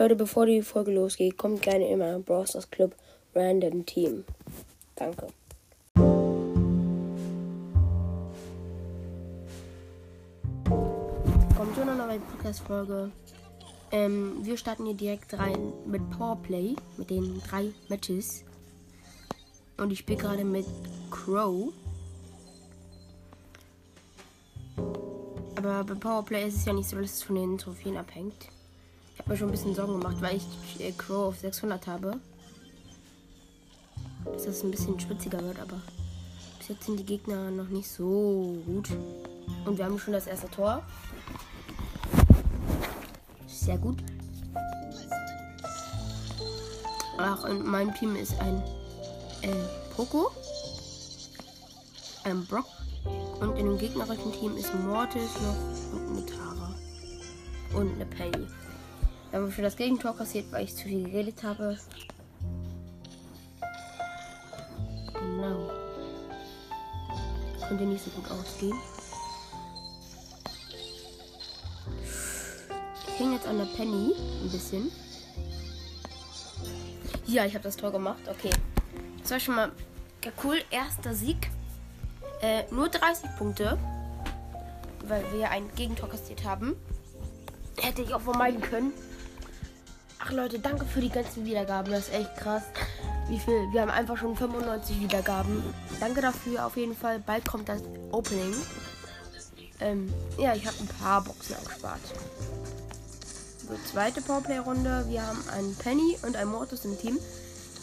Leute, bevor die Folge losgeht, kommt gerne meinen Browsers Club Random Team. Danke. Kommt schon eine neue Podcast-Folge. Ähm, wir starten hier direkt rein mit Powerplay, mit den drei Matches. Und ich spiele gerade mit Crow. Aber bei Powerplay ist es ja nicht so, dass es von den Trophäen abhängt. Mir schon ein bisschen Sorgen gemacht, weil ich äh, Crow auf 600 habe. Dass das ein bisschen schwitziger wird, aber bis jetzt sind die Gegner noch nicht so gut. Und wir haben schon das erste Tor. Sehr gut. Ach, in meinem Team ist ein äh, Poco, ein Brock und in dem gegnerischen Team ist Mortis noch und eine Tara und eine Penny. Wir haben schon das Gegentor kassiert, weil ich zu viel geredet habe. Genau. Könnte nicht so gut ausgehen. Ich hänge jetzt an der Penny ein bisschen. Ja, ich habe das Tor gemacht. Okay. Das war schon mal cool. Erster Sieg. Äh, nur 30 Punkte. Weil wir ein Gegentor kassiert haben. Hätte ich auch vermeiden können. Ach Leute, danke für die ganzen Wiedergaben. Das ist echt krass. Wie viel? Wir haben einfach schon 95 Wiedergaben. Danke dafür auf jeden Fall. Bald kommt das Opening. Ähm, ja, ich habe ein paar Boxen angespart. So, zweite Powerplay-Runde. Wir haben einen Penny und einen Mortis im Team.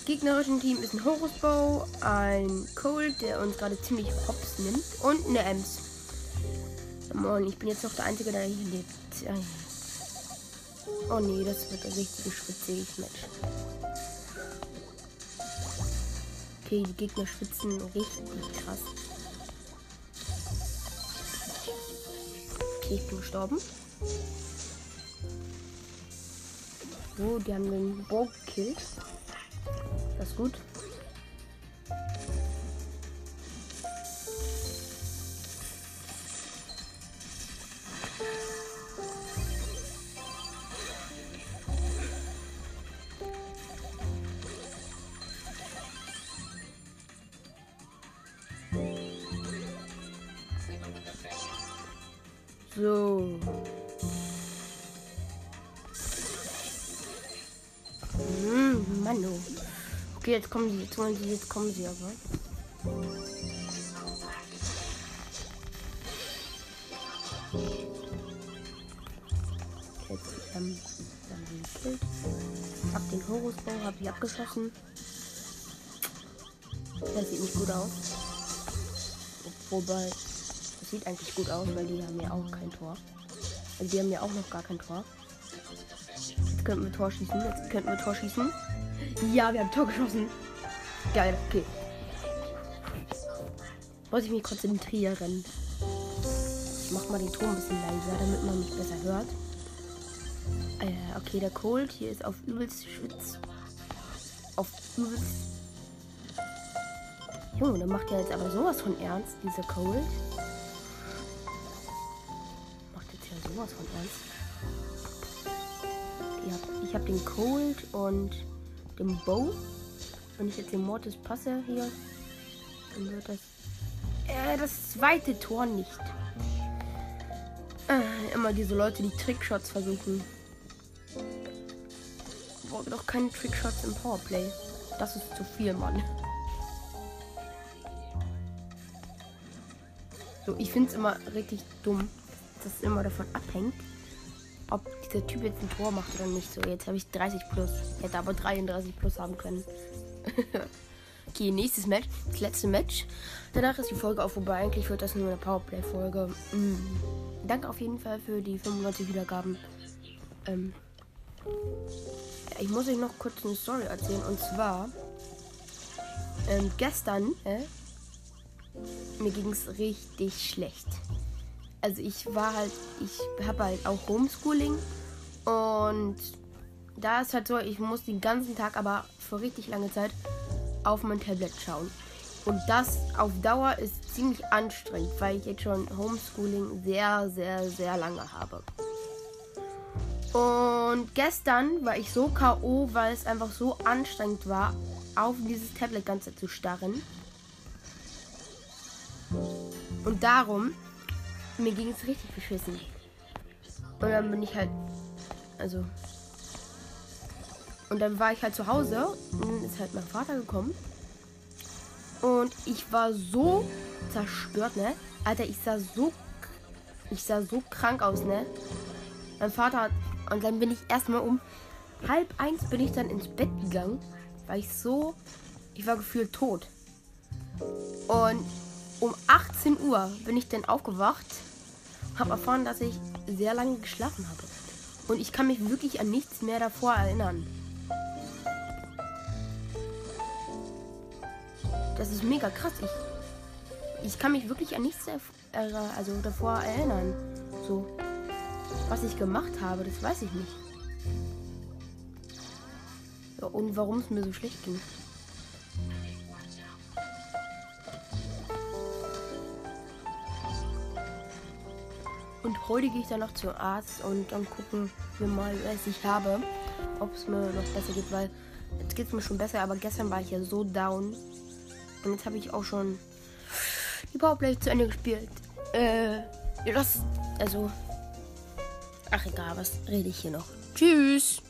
Gegnerischen Team ist ein Horus Bow, ein Cold, der uns gerade ziemlich hops nimmt, und eine Ems. Moin, ich bin jetzt noch der Einzige, der hier lebt. Oh nee, das wird ein richtig schwitziges Match. Okay, die Gegner schwitzen richtig krass. Okay, ich bin gestorben. So, die haben den Bow gekillt. Das ist gut. So. Hm, Mann, oh. Okay, jetzt kommen sie, jetzt wollen sie, jetzt kommen sie aber. Jetzt, ähm, dann ich gekillt. Hab den Horusbau, hab ich abgeschossen. Das sieht nicht gut aus. Wobei, das sieht eigentlich gut aus, weil die haben ja auch kein Tor. Also die haben ja auch noch gar kein Tor. Jetzt könnten wir Tor schießen, jetzt könnten wir Tor schießen. Ja, wir haben Tor geschossen. Geil, okay. Muss ich mich konzentrieren. Ich mach mal den Ton ein bisschen leiser, damit man mich besser hört. Äh, okay, der Cold hier ist auf übelst Schwitz. Auf übelst. Junge, der macht ja jetzt aber sowas von ernst, dieser Cold. Sowas von ernst. Ich hab, ich hab den Cold und den Bow. Wenn ich jetzt den Mortis passe hier, dann wird das. Äh, das zweite Tor nicht. Äh, immer diese Leute, die Trickshots versuchen. Boah, doch keine Trickshots im Powerplay. Das ist zu viel, Mann. So, ich finde es immer richtig dumm, dass es immer davon abhängt, ob dieser Typ jetzt ein Tor macht oder nicht. So, jetzt habe ich 30 plus. Hätte aber 33 plus haben können. okay, nächstes Match. Das letzte Match. Danach ist die Folge auch vorbei. Eigentlich wird das nur eine Powerplay-Folge. Mm. Danke auf jeden Fall für die 95 Wiedergaben. Ähm, ich muss euch noch kurz eine Story erzählen. Und zwar, ähm, gestern, äh, mir ging es richtig schlecht. Also ich war halt, ich habe halt auch Homeschooling und da ist halt so, ich muss den ganzen Tag aber für richtig lange Zeit auf mein Tablet schauen. Und das auf Dauer ist ziemlich anstrengend, weil ich jetzt schon Homeschooling sehr, sehr, sehr lange habe. Und gestern war ich so K.O., weil es einfach so anstrengend war, auf dieses Tablet ganze zu starren. Und darum, mir ging es richtig beschissen. Und dann bin ich halt, also. Und dann war ich halt zu Hause und dann ist halt mein Vater gekommen. Und ich war so zerstört, ne? Alter, ich sah so. Ich sah so krank aus, ne? Mein Vater hat. Und dann bin ich erstmal um halb eins bin ich dann ins Bett gegangen. Weil ich so. Ich war gefühlt tot. Und um 18 Uhr bin ich dann aufgewacht. Habe erfahren, dass ich sehr lange geschlafen habe. Und ich kann mich wirklich an nichts mehr davor erinnern. Das ist mega krass. Ich, ich kann mich wirklich an nichts also davor erinnern. So. Was ich gemacht habe, das weiß ich nicht. Ja, und warum es mir so schlecht ging. Und heute gehe ich dann noch zum Arzt und dann gucken wir mal, was ich habe. Ob es mir noch besser geht, weil jetzt geht es mir schon besser, aber gestern war ich ja so down. Und jetzt habe ich auch schon die Powerplay zu Ende gespielt. Äh, das, also, ach egal, was rede ich hier noch. Tschüss.